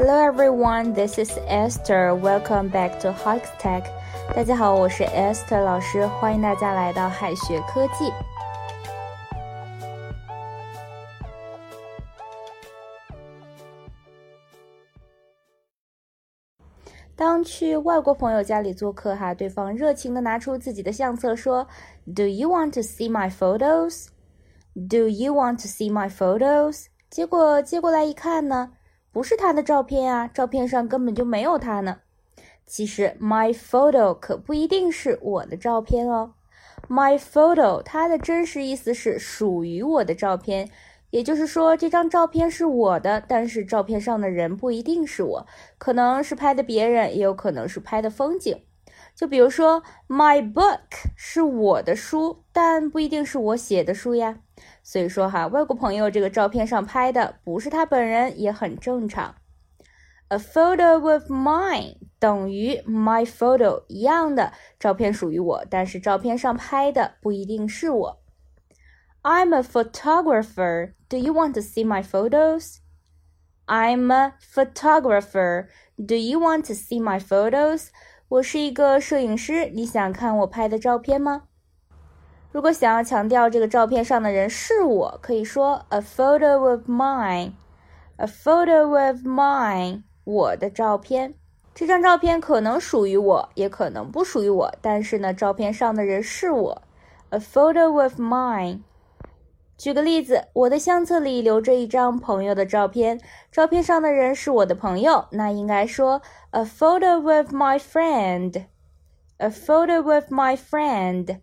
Hello everyone, this is Esther. Welcome back to Hikes Tech. 大家好，我是 Esther 老师，欢迎大家来到海学科技。当去外国朋友家里做客，哈，对方热情的拿出自己的相册，说：“Do you want to see my photos? Do you want to see my photos?” 结果接过来一看呢，不是他的照片啊，照片上根本就没有他呢。其实，my photo 可不一定是我的照片哦。my photo 它的真实意思是属于我的照片。也就是说，这张照片是我的，但是照片上的人不一定是我，可能是拍的别人，也有可能是拍的风景。就比如说，my book 是我的书，但不一定是我写的书呀。所以说哈，外国朋友这个照片上拍的不是他本人，也很正常。A photo of mine 等于 my photo 一样的照片属于我，但是照片上拍的不一定是我。I'm a photographer. Do you want to see my photos? I'm a photographer. Do you want to see my photos? 我是一个摄影师，你想看我拍的照片吗？如果想要强调这个照片上的人是我，可以说 a photo of mine. A photo of mine. 我的照片。这张照片可能属于我，也可能不属于我，但是呢，照片上的人是我。A photo of mine. 举个例子，我的相册里留着一张朋友的照片，照片上的人是我的朋友，那应该说 a photo with my friend，a photo with my friend。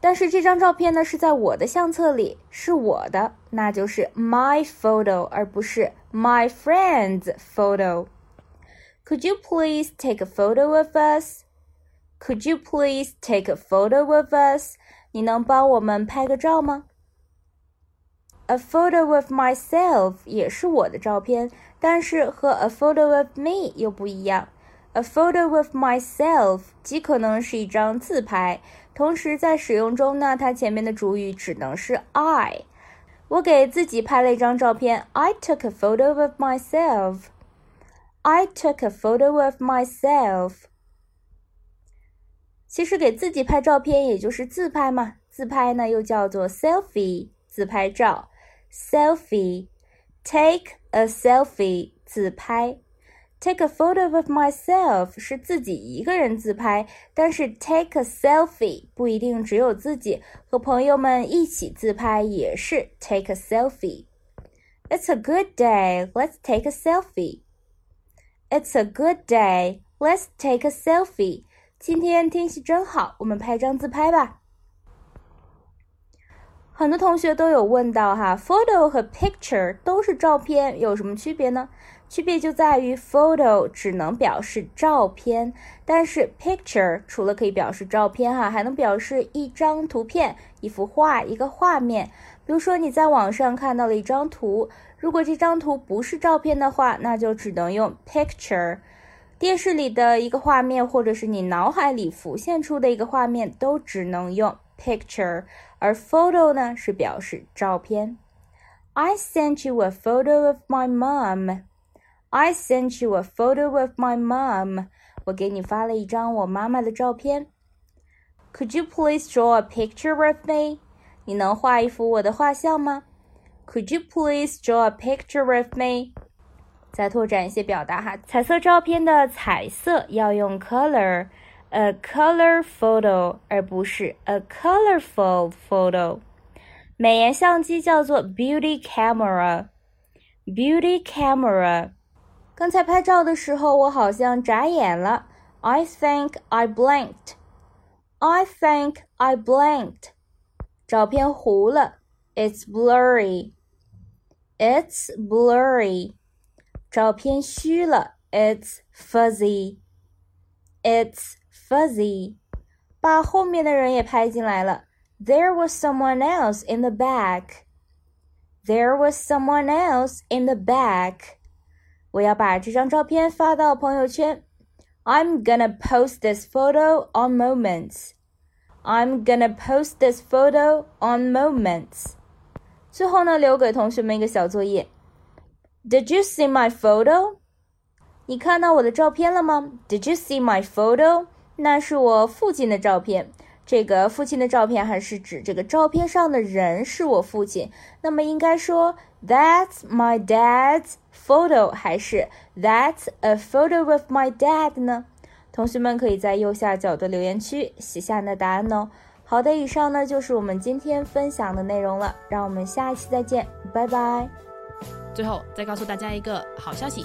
但是这张照片呢是在我的相册里，是我的，那就是 my photo，而不是 my friend's photo。Could you please take a photo of us? Could you please take a photo of us? 你能帮我们拍个照吗？A photo of myself 也是我的照片，但是和 a photo of me 又不一样。A photo of myself 极可能是一张自拍，同时在使用中呢，它前面的主语只能是 I。我给自己拍了一张照片，I took a photo of myself。I took a photo of myself。其实给自己拍照片也就是自拍嘛，自拍呢又叫做 selfie，自拍照。selfie, take a selfie 自拍 ，take a photo of myself 是自己一个人自拍，但是 take a selfie 不一定只有自己，和朋友们一起自拍也是 take a selfie。It's a good day. Let's take a selfie. It's a good day. Let's take a selfie. 今天天气真好，我们拍张自拍吧。很多同学都有问到哈，photo 和 picture 都是照片，有什么区别呢？区别就在于 photo 只能表示照片，但是 picture 除了可以表示照片哈，还能表示一张图片、一幅画、一个画面。比如说你在网上看到了一张图，如果这张图不是照片的话，那就只能用 picture。电视里的一个画面，或者是你脑海里浮现出的一个画面，都只能用 picture。而 photo 呢是表示照片。I sent you a photo of my mom. I sent you a photo of my mom. 我给你发了一张我妈妈的照片。Could you please draw a picture of me? 你能画一幅我的画像吗？Could you please draw a picture of me? 再拓展一些表达哈，彩色照片的彩色要用 color。a color photo，而不是 a colorful photo。美颜相机叫做 beauty camera。beauty camera。 刚才拍照的时候，我好像眨眼了。I think I blinked. I think I blinked. 照片糊了。It's blurry. It's blurry. 照片虚了。It's fuzzy. It's fuzzy，把后面的人也拍进来了。There was someone else in the back. There was someone else in the back. 我要把这张照片发到朋友圈。I'm gonna post this photo on Moments. I'm gonna post this photo on Moments. 最后呢，留给同学们一个小作业。Did you see my photo? 你看到我的照片了吗？Did you see my photo？那是我父亲的照片。这个父亲的照片还是指这个照片上的人是我父亲。那么应该说 That's my dad's photo，还是 That's a photo of my dad 呢？同学们可以在右下角的留言区写下你的答案哦。好的，以上呢就是我们今天分享的内容了，让我们下一期再见，拜拜。最后再告诉大家一个好消息，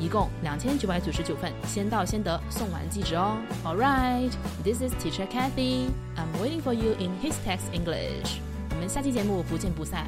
一共两千九百九十九份，先到先得，送完即止哦。All right, this is Teacher Kathy. I'm waiting for you in His Text English. 我们下期节目不见不散。